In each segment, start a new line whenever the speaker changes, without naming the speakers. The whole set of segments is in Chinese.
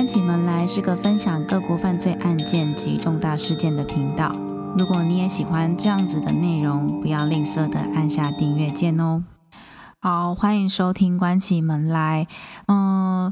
关起门来是个分享各国犯罪案件及重大事件的频道。如果你也喜欢这样子的内容，不要吝啬的按下订阅键哦。好，欢迎收听关起门来。嗯，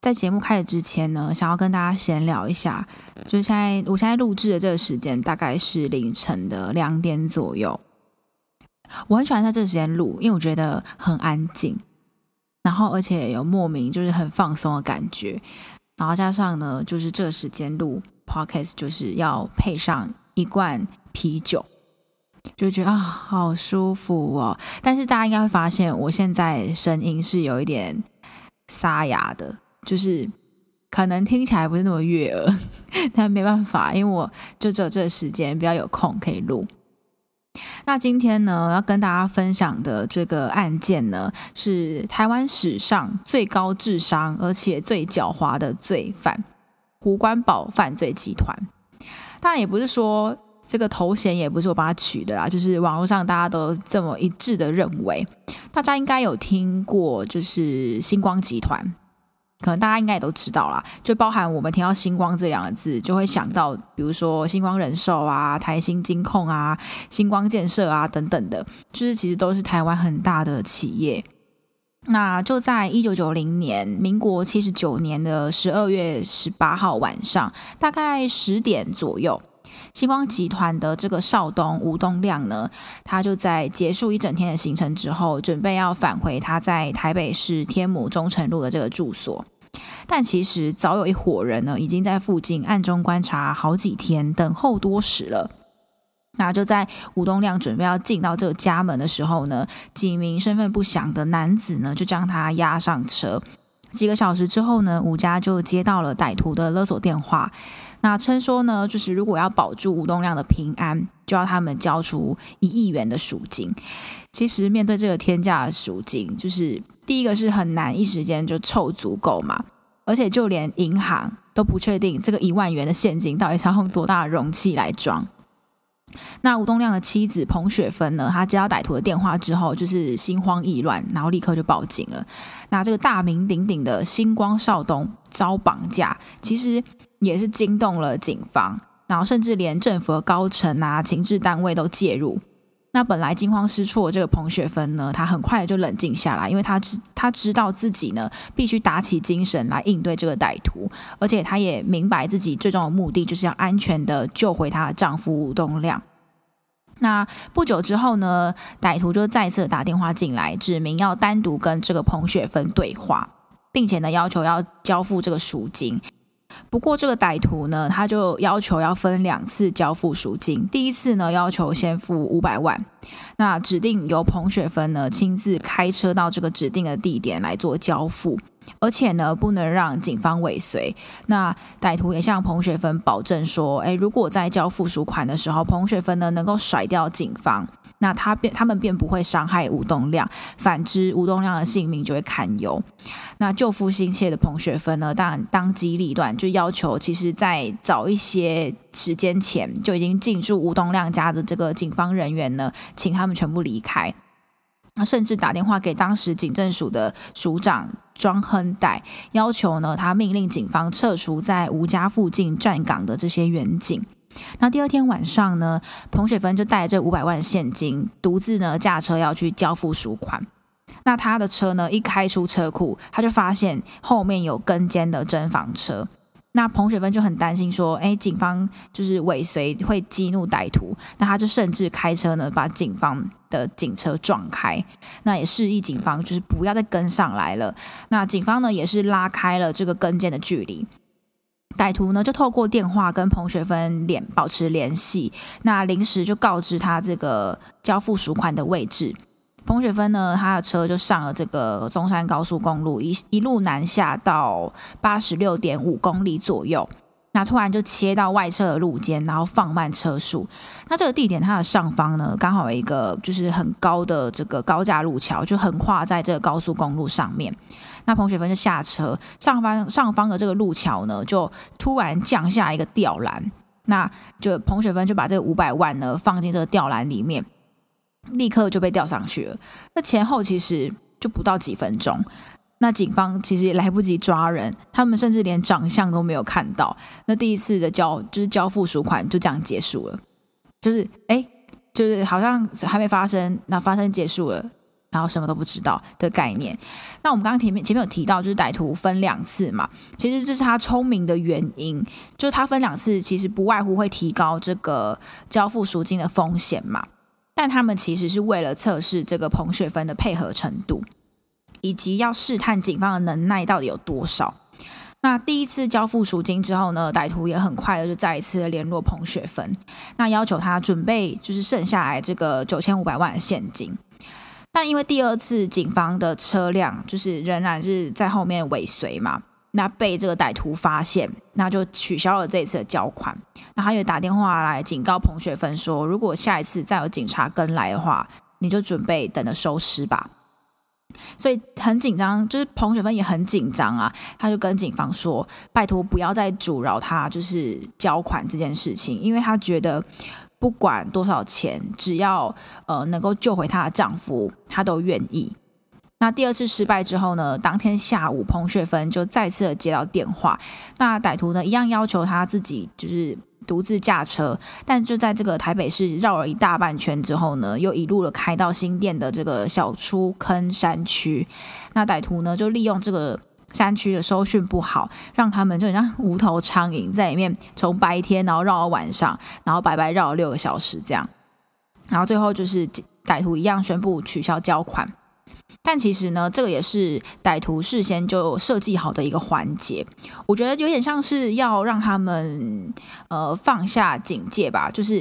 在节目开始之前呢，想要跟大家闲聊一下，就是现在我现在录制的这个时间大概是凌晨的两点左右。我很喜欢在这个时间录，因为我觉得很安静。然后，而且有莫名就是很放松的感觉，然后加上呢，就是这个时间录 podcast 就是要配上一罐啤酒，就觉得啊好舒服哦。但是大家应该会发现，我现在声音是有一点沙哑的，就是可能听起来不是那么悦耳，但没办法，因为我就只有这个时间比较有空可以录。那今天呢，要跟大家分享的这个案件呢，是台湾史上最高智商而且最狡猾的罪犯——胡关宝犯罪集团。当然，也不是说这个头衔也不是我帮他取的啦，就是网络上大家都这么一致的认为。大家应该有听过，就是星光集团。可能大家应该也都知道啦，就包含我们听到“星光”这两个字，就会想到，比如说星光人寿啊、台新金控啊、星光建设啊等等的，就是其实都是台湾很大的企业。那就在一九九零年，民国七十九年的十二月十八号晚上，大概十点左右。星光集团的这个少东吴东亮呢，他就在结束一整天的行程之后，准备要返回他在台北市天母中城路的这个住所。但其实早有一伙人呢，已经在附近暗中观察好几天，等候多时了。那就在吴东亮准备要进到这个家门的时候呢，几名身份不详的男子呢，就将他押上车。几个小时之后呢，吴家就接到了歹徒的勒索电话。那称说呢，就是如果要保住吴东亮的平安，就要他们交出一亿元的赎金。其实面对这个天价的赎金，就是第一个是很难一时间就凑足够嘛，而且就连银行都不确定这个一万元的现金到底是要用多大的容器来装。那吴东亮的妻子彭雪芬呢，她接到歹徒的电话之后，就是心慌意乱，然后立刻就报警了。那这个大名鼎鼎的星光少东遭绑架，其实。也是惊动了警方，然后甚至连政府的高层啊、情治单位都介入。那本来惊慌失措的这个彭雪芬呢，她很快就冷静下来，因为她知她知道自己呢必须打起精神来应对这个歹徒，而且她也明白自己最终的目的就是要安全的救回她的丈夫吴东亮。那不久之后呢，歹徒就再次打电话进来，指明要单独跟这个彭雪芬对话，并且呢要求要交付这个赎金。不过这个歹徒呢，他就要求要分两次交付赎金。第一次呢，要求先付五百万，那指定由彭雪芬呢亲自开车到这个指定的地点来做交付，而且呢不能让警方尾随。那歹徒也向彭雪芬保证说，诶，如果在交付赎款的时候，彭雪芬呢能够甩掉警方。那他便他们便不会伤害吴东亮，反之吴东亮的性命就会堪忧。那救父心切的彭雪芬呢，当然当机立断，就要求其实在早一些时间前就已经进驻吴东亮家的这个警方人员呢，请他们全部离开。那甚至打电话给当时警政署的署长庄亨代，要求呢他命令警方撤除在吴家附近站岗的这些远警。那第二天晚上呢，彭雪芬就带着五百万现金，独自呢驾车要去交付赎款。那他的车呢一开出车库，他就发现后面有跟监的侦防车。那彭雪芬就很担心说，哎，警方就是尾随会激怒歹徒。那他就甚至开车呢把警方的警车撞开。那也示意警方就是不要再跟上来了。那警方呢也是拉开了这个跟监的距离。歹徒呢就透过电话跟彭雪芬联保持联系，那临时就告知他这个交付赎款的位置。彭雪芬呢，他的车就上了这个中山高速公路，一一路南下到八十六点五公里左右。那突然就切到外侧的路肩，然后放慢车速。那这个地点它的上方呢，刚好有一个就是很高的这个高架路桥，就横跨在这个高速公路上面。那彭雪芬就下车，上方上方的这个路桥呢，就突然降下一个吊篮，那就彭雪芬就把这个五百万呢放进这个吊篮里面，立刻就被吊上去了。那前后其实就不到几分钟，那警方其实也来不及抓人，他们甚至连长相都没有看到。那第一次的交就是交付赎款就这样结束了，就是哎，就是好像还没发生，那发生结束了，然后什么都不知道的概念。那我们刚刚前面前面有提到，就是歹徒分两次嘛，其实这是他聪明的原因，就是他分两次，其实不外乎会提高这个交付赎金的风险嘛。但他们其实是为了测试这个彭雪芬的配合程度。以及要试探警方的能耐到底有多少。那第一次交付赎金之后呢，歹徒也很快的就再一次联络彭雪芬，那要求他准备就是剩下来这个九千五百万的现金。但因为第二次警方的车辆就是仍然是在后面尾随嘛，那被这个歹徒发现，那就取消了这一次的交款。那他也打电话来警告彭雪芬说，如果下一次再有警察跟来的话，你就准备等着收尸吧。所以很紧张，就是彭雪芬也很紧张啊。她就跟警方说：“拜托，不要再阻挠她，就是交款这件事情，因为她觉得不管多少钱，只要呃能够救回她的丈夫，她都愿意。”那第二次失败之后呢？当天下午，彭雪芬就再次的接到电话，那歹徒呢一样要求他自己就是。独自驾车，但就在这个台北市绕了一大半圈之后呢，又一路的开到新店的这个小出坑山区。那歹徒呢，就利用这个山区的收讯不好，让他们就像无头苍蝇在里面，从白天然后绕到晚上，然后白白绕了六个小时这样。然后最后就是歹徒一样宣布取消交款。但其实呢，这个也是歹徒事先就设计好的一个环节。我觉得有点像是要让他们呃放下警戒吧，就是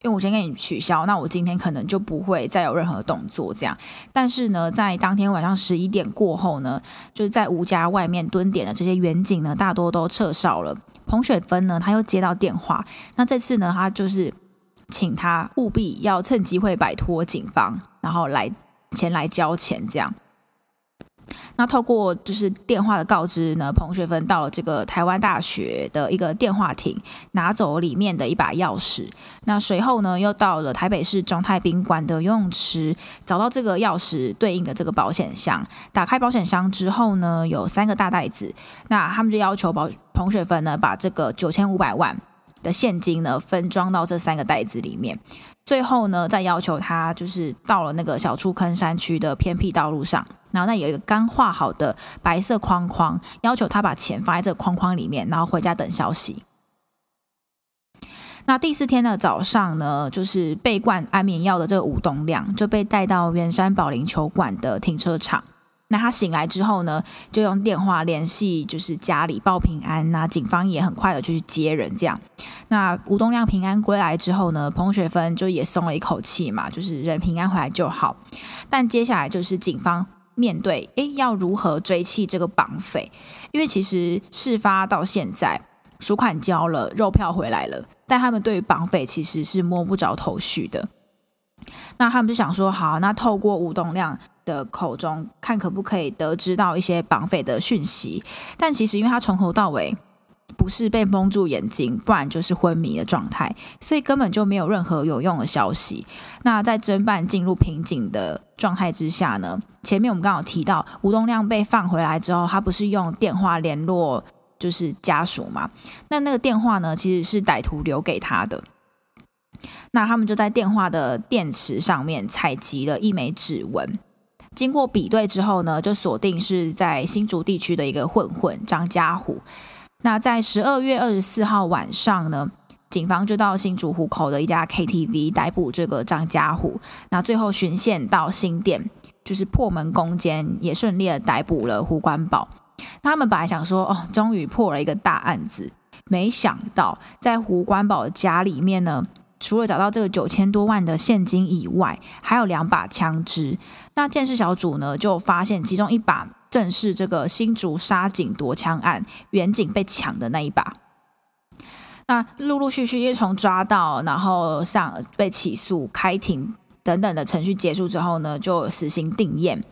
因为我先给你取消，那我今天可能就不会再有任何动作这样。但是呢，在当天晚上十一点过后呢，就是在吴家外面蹲点的这些远警呢，大多都撤哨了。彭雪芬呢，他又接到电话，那这次呢，他就是请他务必要趁机会摆脱警方，然后来。前来交钱，这样。那透过就是电话的告知呢，彭雪芬到了这个台湾大学的一个电话亭，拿走里面的一把钥匙。那随后呢，又到了台北市中泰宾馆的游泳池，找到这个钥匙对应的这个保险箱。打开保险箱之后呢，有三个大袋子。那他们就要求保彭雪芬呢，把这个九千五百万。的现金呢，分装到这三个袋子里面，最后呢，再要求他就是到了那个小出坑山区的偏僻道路上，然后那有一个刚画好的白色框框，要求他把钱放在这框框里面，然后回家等消息。那第四天的早上呢，就是被灌安眠药的这个吴东亮就被带到圆山保龄球馆的停车场。那他醒来之后呢，就用电话联系，就是家里报平安。那警方也很快的就去接人，这样。那吴东亮平安归来之后呢，彭雪芬就也松了一口气嘛，就是人平安回来就好。但接下来就是警方面对，诶，要如何追弃这个绑匪？因为其实事发到现在，赎款交了，肉票回来了，但他们对于绑匪其实是摸不着头绪的。那他们就想说，好，那透过吴东亮。的口中看可不可以得知到一些绑匪的讯息，但其实因为他从头到尾不是被蒙住眼睛，不然就是昏迷的状态，所以根本就没有任何有用的消息。那在侦办进入瓶颈的状态之下呢？前面我们刚好提到吴东亮被放回来之后，他不是用电话联络就是家属嘛？那那个电话呢，其实是歹徒留给他的。那他们就在电话的电池上面采集了一枚指纹。经过比对之后呢，就锁定是在新竹地区的一个混混张家虎。那在十二月二十四号晚上呢，警方就到新竹湖口的一家 KTV 逮捕这个张家虎。那最后巡线到新店，就是破门攻坚，也顺利的逮捕了胡关宝。他们本来想说，哦，终于破了一个大案子，没想到在胡关宝的家里面呢。除了找到这个九千多万的现金以外，还有两把枪支。那建设小组呢，就发现其中一把正是这个新竹杀警夺枪案远景被抢的那一把。那陆陆续续，因为从抓到，然后上被起诉、开庭等等的程序结束之后呢，就死刑定验。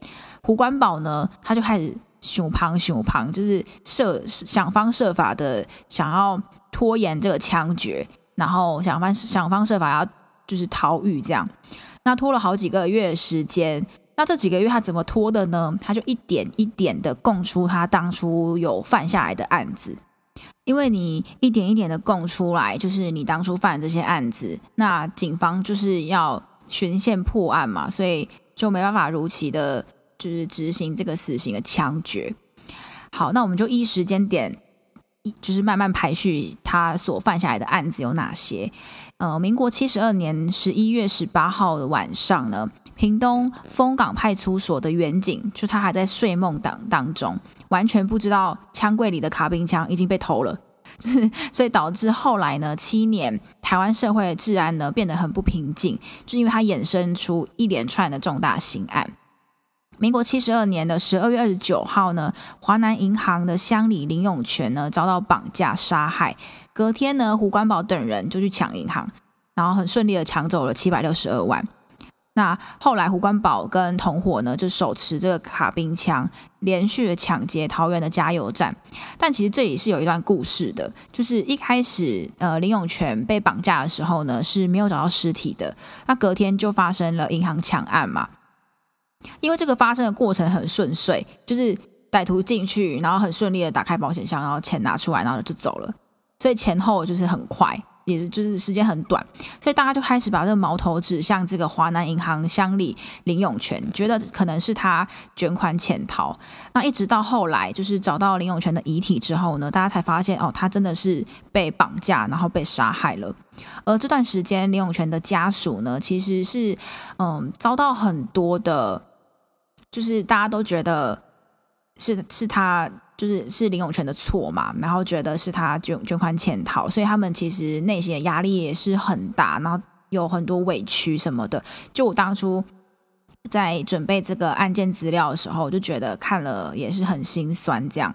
胡关宝呢，他就开始熊旁熊旁，就是设想方设法的想要拖延这个枪决。然后想方想方设法要就是逃狱这样，那拖了好几个月时间。那这几个月他怎么拖的呢？他就一点一点的供出他当初有犯下来的案子。因为你一点一点的供出来，就是你当初犯这些案子，那警方就是要循线破案嘛，所以就没办法如期的，就是执行这个死刑的枪决。好，那我们就依时间点，一就是慢慢排序他所犯下来的案子有哪些。呃，民国七十二年十一月十八号的晚上呢，屏东丰港派出所的员警，就他还在睡梦当当中。完全不知道枪柜里的卡宾枪已经被偷了，就是所以导致后来呢，七年台湾社会治安呢变得很不平静，就因为它衍生出一连串的重大刑案。民国七十二年的十二月二十九号呢，华南银行的乡里林永全呢遭到绑架杀害，隔天呢，胡关宝等人就去抢银行，然后很顺利的抢走了七百六十二万。那后来胡关宝跟同伙呢，就手持这个卡宾枪，连续的抢劫桃园的加油站。但其实这里是有一段故事的，就是一开始呃林永全被绑架的时候呢是没有找到尸体的，那隔天就发生了银行抢案嘛。因为这个发生的过程很顺遂，就是歹徒进去，然后很顺利的打开保险箱，然后钱拿出来，然后就走了，所以前后就是很快。也是，就是时间很短，所以大家就开始把这个矛头指向这个华南银行乡里林永全，觉得可能是他卷款潜逃。那一直到后来，就是找到林永全的遗体之后呢，大家才发现哦，他真的是被绑架，然后被杀害了。而这段时间，林永全的家属呢，其实是嗯遭到很多的，就是大家都觉得是是他。就是是林永泉的错嘛，然后觉得是他捐捐款潜逃，所以他们其实内心的压力也是很大，然后有很多委屈什么的。就我当初在准备这个案件资料的时候，就觉得看了也是很心酸，这样。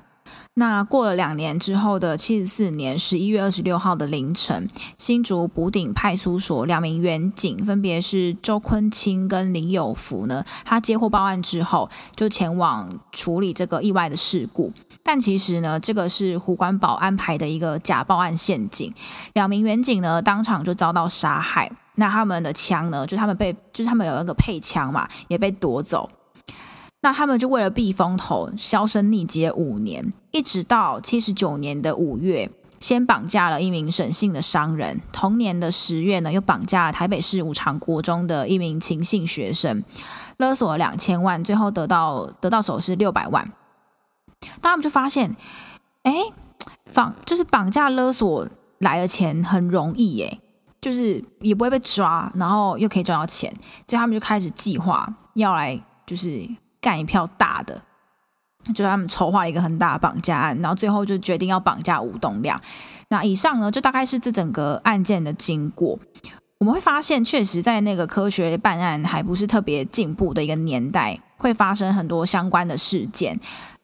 那过了两年之后的七十四年十一月二十六号的凌晨，新竹补顶派出所两名员警，分别是周坤清跟林有福呢，他接获报案之后，就前往处理这个意外的事故。但其实呢，这个是胡关宝安排的一个假报案陷阱，两名员警呢当场就遭到杀害。那他们的枪呢，就他们被，就是他们有那个配枪嘛，也被夺走。那他们就为了避风头，销声匿迹五年，一直到七十九年的五月，先绑架了一名沈姓的商人，同年的十月呢，又绑架了台北市五常国中的一名秦姓学生，勒索了两千万，最后得到得到手是六百万。他们就发现，哎，绑就是绑架勒索来的钱很容易耶，就是也不会被抓，然后又可以赚到钱，所以他们就开始计划要来就是干一票大的，就他们筹划了一个很大的绑架案，然后最后就决定要绑架吴东亮。那以上呢，就大概是这整个案件的经过。我们会发现，确实在那个科学办案还不是特别进步的一个年代，会发生很多相关的事件。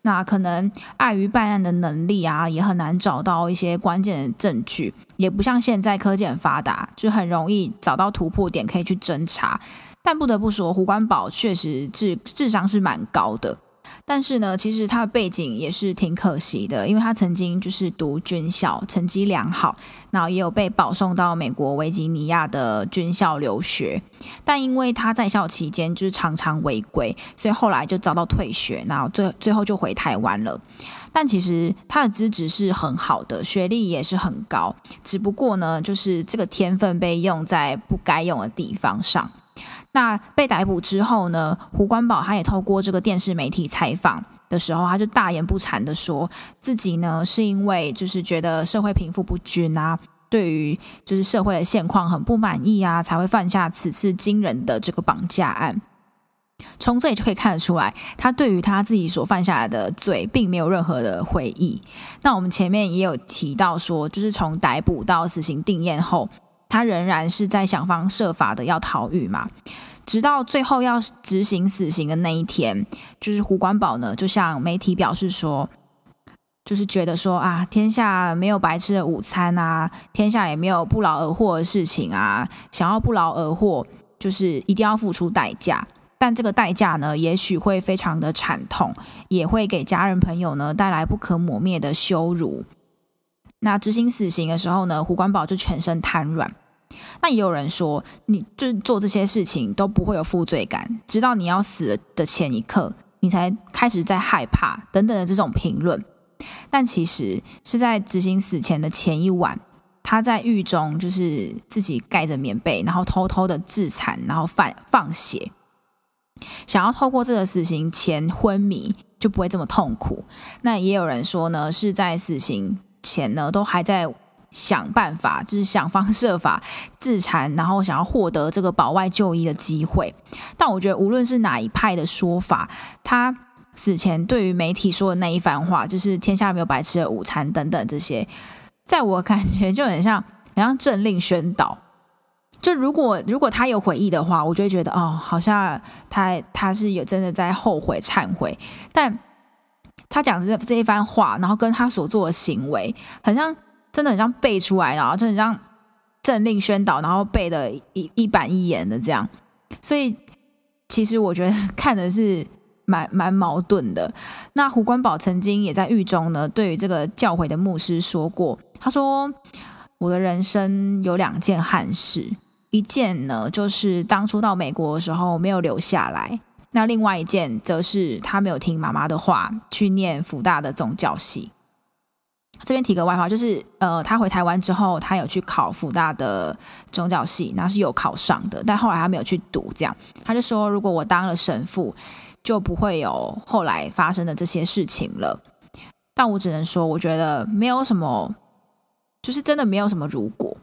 那可能碍于办案的能力啊，也很难找到一些关键的证据，也不像现在科技很发达，就很容易找到突破点可以去侦查。但不得不说，胡关宝确实智智商是蛮高的。但是呢，其实他的背景也是挺可惜的，因为他曾经就是读军校，成绩良好，然后也有被保送到美国维吉尼亚的军校留学。但因为他在校期间就是常常违规，所以后来就遭到退学，然后最最后就回台湾了。但其实他的资质是很好的，学历也是很高，只不过呢，就是这个天分被用在不该用的地方上。那被逮捕之后呢？胡关宝他也透过这个电视媒体采访的时候，他就大言不惭的说自己呢是因为就是觉得社会贫富不均啊，对于就是社会的现况很不满意啊，才会犯下此次惊人的这个绑架案。从这里就可以看得出来，他对于他自己所犯下来的罪，并没有任何的悔意。那我们前面也有提到说，就是从逮捕到死刑定验后。他仍然是在想方设法的要逃狱嘛，直到最后要执行死刑的那一天，就是胡关宝呢，就向媒体表示说，就是觉得说啊，天下没有白吃的午餐啊，天下也没有不劳而获的事情啊，想要不劳而获，就是一定要付出代价，但这个代价呢，也许会非常的惨痛，也会给家人朋友呢带来不可磨灭的羞辱。那执行死刑的时候呢，胡关宝就全身瘫软。那也有人说，你就做这些事情都不会有负罪感，直到你要死的前一刻，你才开始在害怕等等的这种评论。但其实是在执行死前的前一晚，他在狱中就是自己盖着棉被，然后偷偷的自残，然后放放血，想要透过这个死刑前昏迷，就不会这么痛苦。那也有人说呢，是在死刑前呢，都还在想办法，就是想方设法自残，然后想要获得这个保外就医的机会。但我觉得，无论是哪一派的说法，他。死前对于媒体说的那一番话，就是“天下没有白吃的午餐”等等这些，在我感觉就很像，很像政令宣导。就如果如果他有悔意的话，我就会觉得哦，好像他他是有真的在后悔忏悔。但他讲这这一番话，然后跟他所做的行为，很像真的很像背出来的，就很像政令宣导，然后背的一一板一眼的这样。所以其实我觉得看的是。蛮蛮矛盾的。那胡关宝曾经也在狱中呢，对于这个教诲的牧师说过，他说：“我的人生有两件憾事，一件呢就是当初到美国的时候没有留下来，那另外一件则是他没有听妈妈的话去念福大的宗教系。”这边提个外话，就是呃，他回台湾之后，他有去考福大的宗教系，那是有考上的，但后来他没有去读。这样，他就说：“如果我当了神父。”就不会有后来发生的这些事情了。但我只能说，我觉得没有什么，就是真的没有什么如果，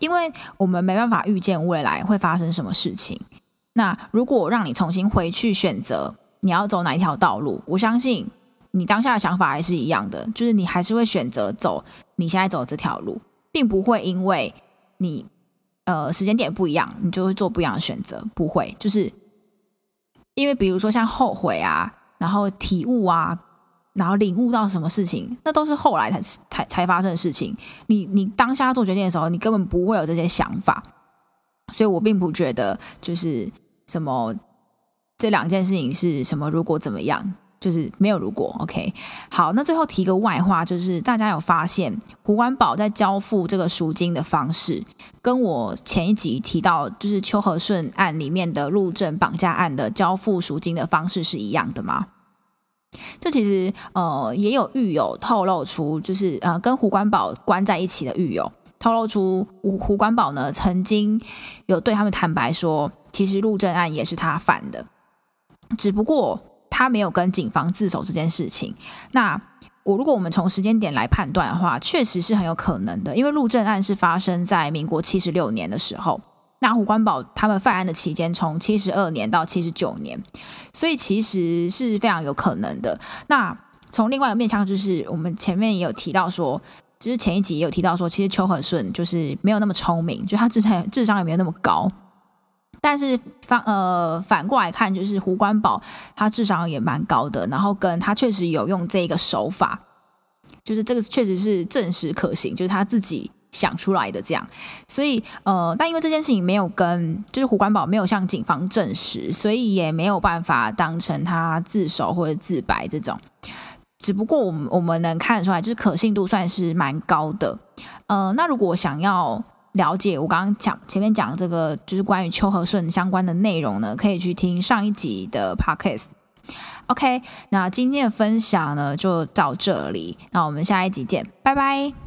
因为我们没办法预见未来会发生什么事情。那如果让你重新回去选择你要走哪一条道路，我相信你当下的想法还是一样的，就是你还是会选择走你现在走这条路，并不会因为你呃时间点不一样，你就会做不一样的选择，不会，就是。因为比如说像后悔啊，然后体悟啊，然后领悟到什么事情，那都是后来才才才发生的事情。你你当下做决定的时候，你根本不会有这些想法，所以我并不觉得就是什么这两件事情是什么，如果怎么样。就是没有如果，OK，好，那最后提个外话，就是大家有发现胡关宝在交付这个赎金的方式，跟我前一集提到就是邱和顺案里面的陆政绑架案的交付赎金的方式是一样的吗？这其实呃也有狱友透露出，就是呃跟胡关宝关在一起的狱友透露出胡胡关宝呢曾经有对他们坦白说，其实陆政案也是他犯的，只不过。他没有跟警方自首这件事情，那我如果我们从时间点来判断的话，确实是很有可能的，因为陆政案是发生在民国七十六年的时候，那胡关宝他们犯案的期间从七十二年到七十九年，所以其实是非常有可能的。那从另外一个面向，就是我们前面也有提到说，就是前一集也有提到说，其实邱和顺就是没有那么聪明，就他智商智商也没有那么高。但是反呃反过来看，就是胡关宝他智商也蛮高的，然后跟他确实有用这个手法，就是这个确实是证实可行，就是他自己想出来的这样。所以呃，但因为这件事情没有跟就是胡关宝没有向警方证实，所以也没有办法当成他自首或者自白这种。只不过我们我们能看得出来，就是可信度算是蛮高的。呃，那如果想要。了解我刚刚讲前面讲这个就是关于秋和顺相关的内容呢，可以去听上一集的 podcast。OK，那今天的分享呢就到这里，那我们下一集见，拜拜。